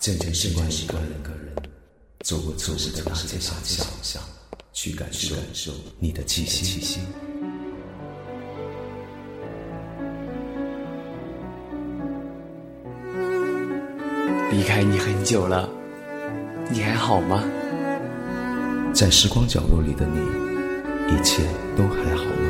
渐渐习惯一个人，走过错失的大街小巷，去感受你的气息。离开你很久了，你还好吗？在时光角落里的你，一切都还好吗？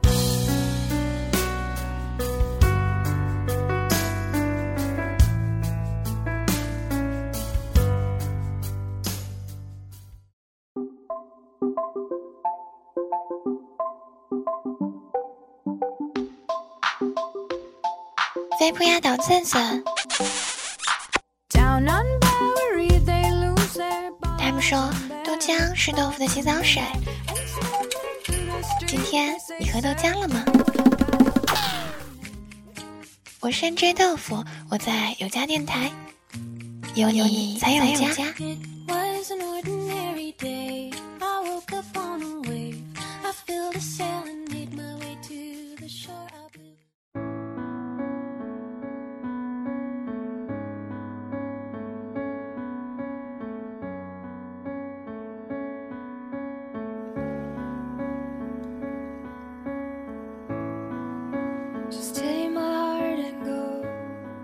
飞扑压倒赞赞。他们说豆浆是豆腐的洗澡水。今天你喝豆浆了吗？我是 NJ 豆腐，我在有家电台，有你才有家。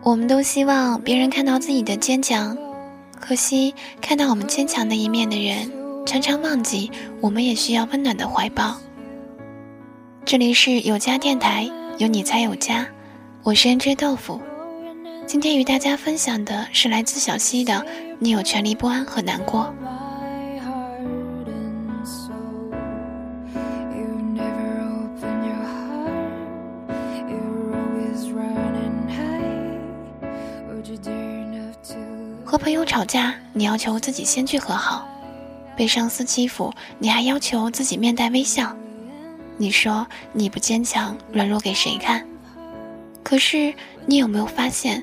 我们都希望别人看到自己的坚强，可惜看到我们坚强的一面的人，常常忘记我们也需要温暖的怀抱。这里是有家电台，有你才有家，我是 N J 豆腐。今天与大家分享的是来自小溪的《你有权利不安和难过》。朋友吵架，你要求自己先去和好；被上司欺负，你还要求自己面带微笑。你说你不坚强，软弱给谁看？可是你有没有发现，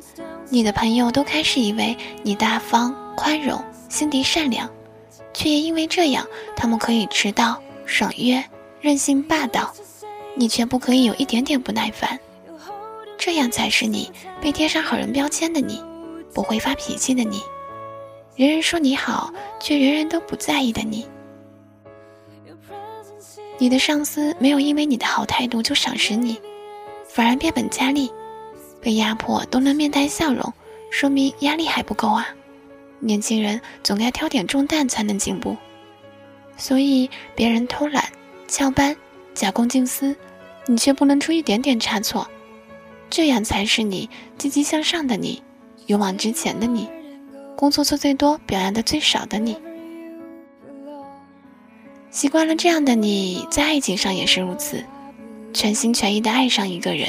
你的朋友都开始以为你大方、宽容、心地善良，却也因为这样，他们可以迟到、爽约、任性霸道，你却不可以有一点点不耐烦。这样才是你被贴上好人标签的你。不会发脾气的你，人人说你好，却人人都不在意的你。你的上司没有因为你的好态度就赏识你，反而变本加厉。被压迫都能面带笑容，说明压力还不够啊！年轻人总该挑点重担才能进步。所以别人偷懒、翘班、假公济私，你却不能出一点点差错，这样才是你积极向上的你。勇往直前的你，工作做最多、表扬的最少的你，习惯了这样的你，在爱情上也是如此，全心全意的爱上一个人，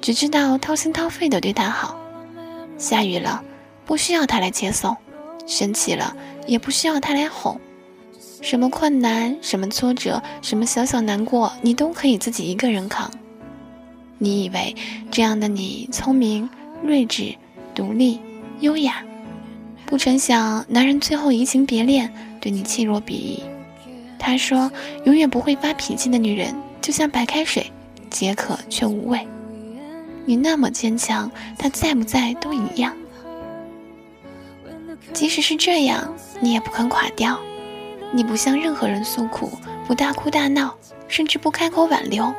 只知道掏心掏肺的对他好。下雨了，不需要他来接送；生气了，也不需要他来哄。什么困难、什么挫折、什么小小难过，你都可以自己一个人扛。你以为这样的你聪明、睿智？独立、优雅，不成想男人最后移情别恋，对你弃若敝屣。他说：“永远不会发脾气的女人，就像白开水，解渴却无味。你那么坚强，他在不在都一样。即使是这样，你也不肯垮掉。你不向任何人诉苦，不大哭大闹，甚至不开口挽留。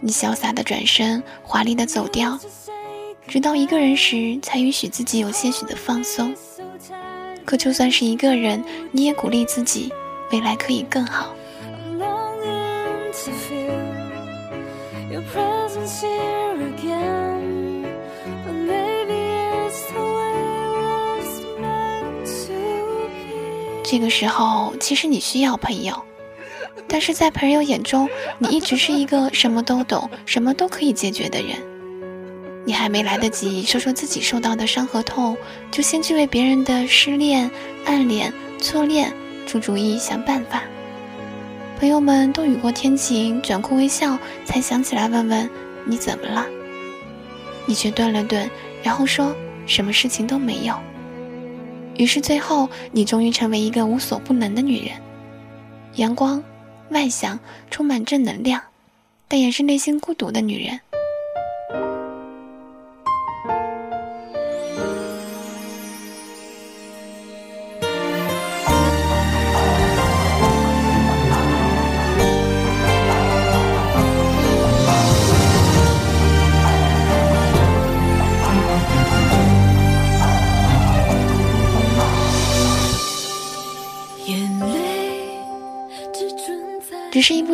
你潇洒的转身，华丽的走掉。”直到一个人时，才允许自己有些许的放松。可就算是一个人，你也鼓励自己，未来可以更好。这个时候，其实你需要朋友，但是在朋友眼中，你一直是一个什么都懂、什么都可以解决的人。你还没来得及说说自己受到的伤和痛，就先去为别人的失恋、暗恋、错恋出主意、想办法。朋友们都雨过天晴，转哭为笑，才想起来问问你怎么了。你却顿了顿，然后说什么事情都没有。于是最后，你终于成为一个无所不能的女人，阳光、外向、充满正能量，但也是内心孤独的女人。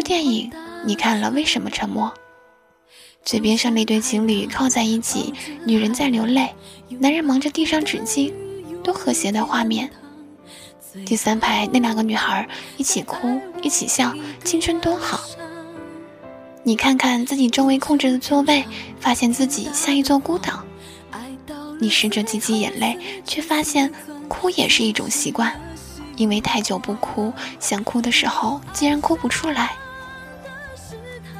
电影，你看了为什么沉默？嘴边上那对情侣靠在一起，女人在流泪，男人忙着递上纸巾，多和谐的画面。第三排那两个女孩一起哭，一起笑，青春多好。你看看自己周围空着的座位，发现自己像一座孤岛。你试着挤挤眼泪，却发现哭也是一种习惯。因为太久不哭，想哭的时候竟然哭不出来。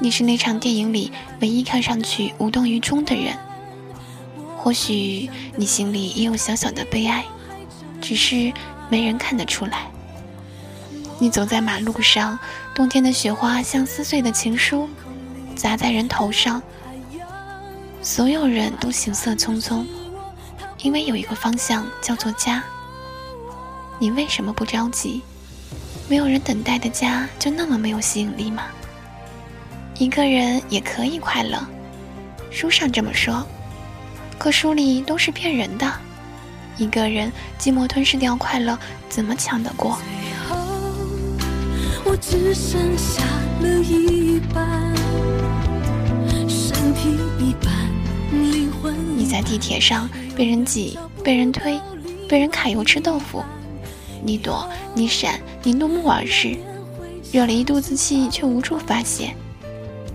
你是那场电影里唯一看上去无动于衷的人。或许你心里也有小小的悲哀，只是没人看得出来。你走在马路上，冬天的雪花像撕碎的情书，砸在人头上。所有人都行色匆匆，因为有一个方向叫做家。你为什么不着急？没有人等待的家就那么没有吸引力吗？一个人也可以快乐，书上这么说，可书里都是骗人的。一个人寂寞吞噬掉快乐，怎么抢得过？你在地铁上被人挤，被人推，被人揩油吃豆腐。你躲，你闪，你怒目而视，惹了一肚子气却无处发泄。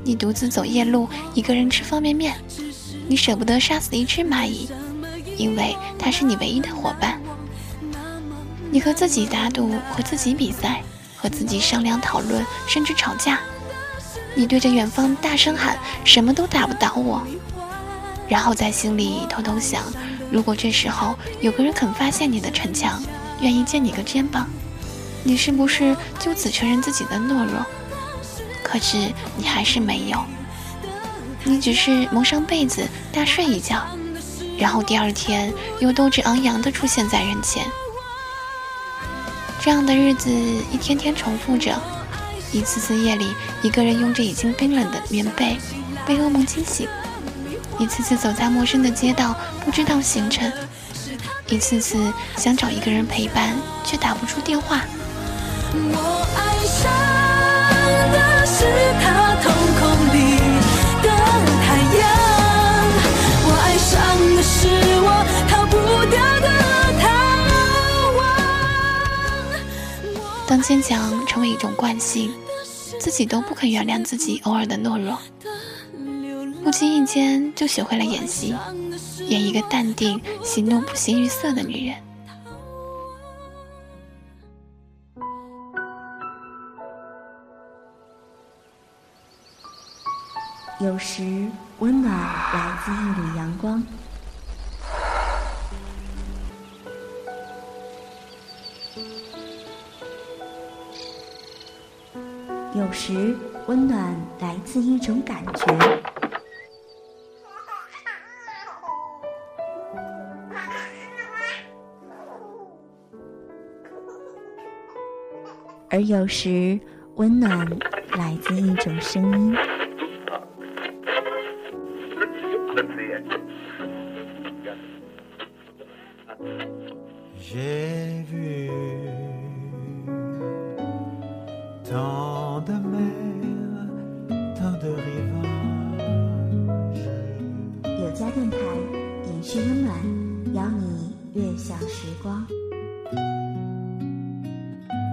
你独自走夜路，一个人吃方便面，你舍不得杀死一只蚂蚁，因为它是你唯一的伙伴。你和自己打赌，和自己比赛，和自己商量讨论，甚至吵架。你对着远方大声喊：“什么都打不倒我。”然后在心里偷偷想：如果这时候有个人肯发现你的逞强。愿意借你个肩膀，你是不是就此承认自己的懦弱？可是你还是没有，你只是蒙上被子大睡一觉，然后第二天又斗志昂扬地出现在人前。这样的日子一天天重复着，一次次夜里，一个人拥着已经冰冷的棉被，被噩梦惊醒；一次次走在陌生的街道，不知道行程。一次次想找一个人陪伴，却打不出电话。我爱当坚强成为一种惯性，自己都不肯原谅自己偶尔的懦弱，不经意间就学会了演戏。演一个淡定、喜怒不形于色的女人。有时温暖来自一缕阳光，有时温暖来自一种感觉。而有时，温暖来自一种声音。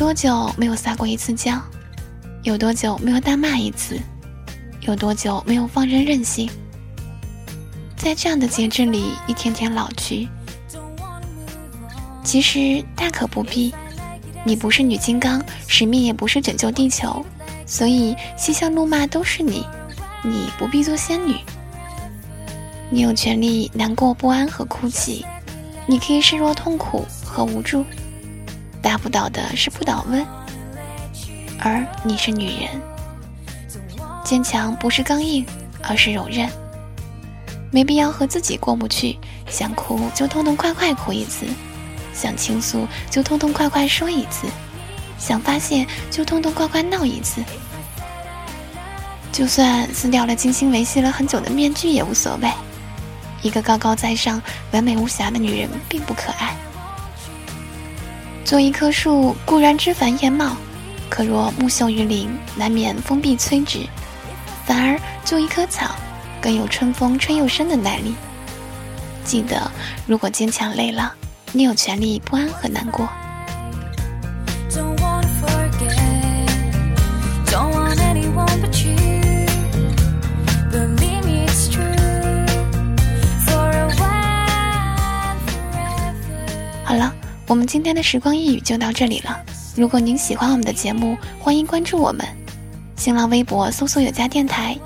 多久没有撒过一次娇？有多久没有大骂一次？有多久没有放任任性？在这样的节制里，一天天老去。其实大可不必，你不是女金刚，使命也不是拯救地球，所以嬉笑怒骂都是你，你不必做仙女。你有权利难过、不安和哭泣，你可以示弱、痛苦和无助。达不到的是不倒翁，而你是女人，坚强不是刚硬，而是柔韧。没必要和自己过不去，想哭就痛痛快快哭一次，想倾诉就痛痛快快说一次，想发泄就痛痛快快闹一次。就算撕掉了精心维系了很久的面具也无所谓。一个高高在上、完美无瑕的女人并不可爱。做一棵树固然枝繁叶茂，可若木秀于林，难免风必摧之；反而做一棵草，更有春风吹又生的耐力。记得，如果坚强累了，你有权利不安和难过。我们今天的时光一语就到这里了。如果您喜欢我们的节目，欢迎关注我们，新浪微博搜索有家电台。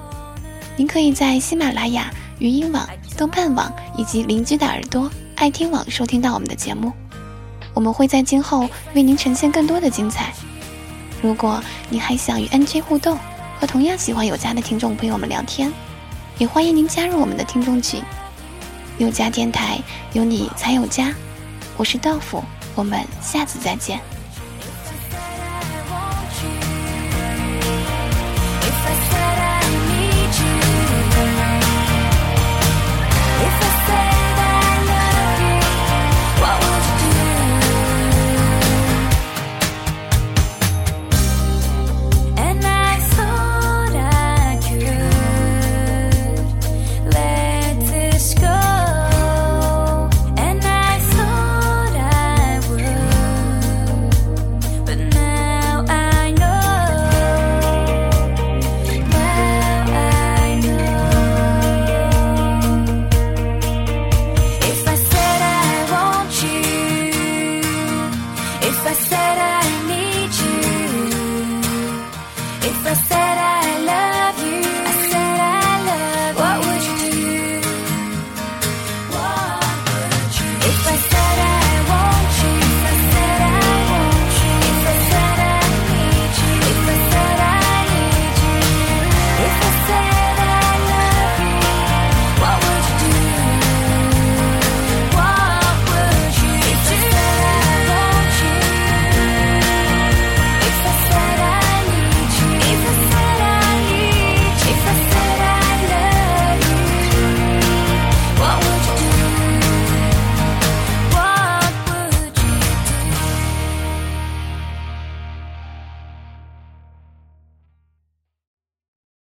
您可以在喜马拉雅、语音网、豆瓣网以及邻居的耳朵、爱听网收听到我们的节目。我们会在今后为您呈现更多的精彩。如果您还想与 NJ 互动，和同样喜欢有家的听众朋友们聊天，也欢迎您加入我们的听众群。有家电台，有你才有家。我是豆腐，我们下次再见。If I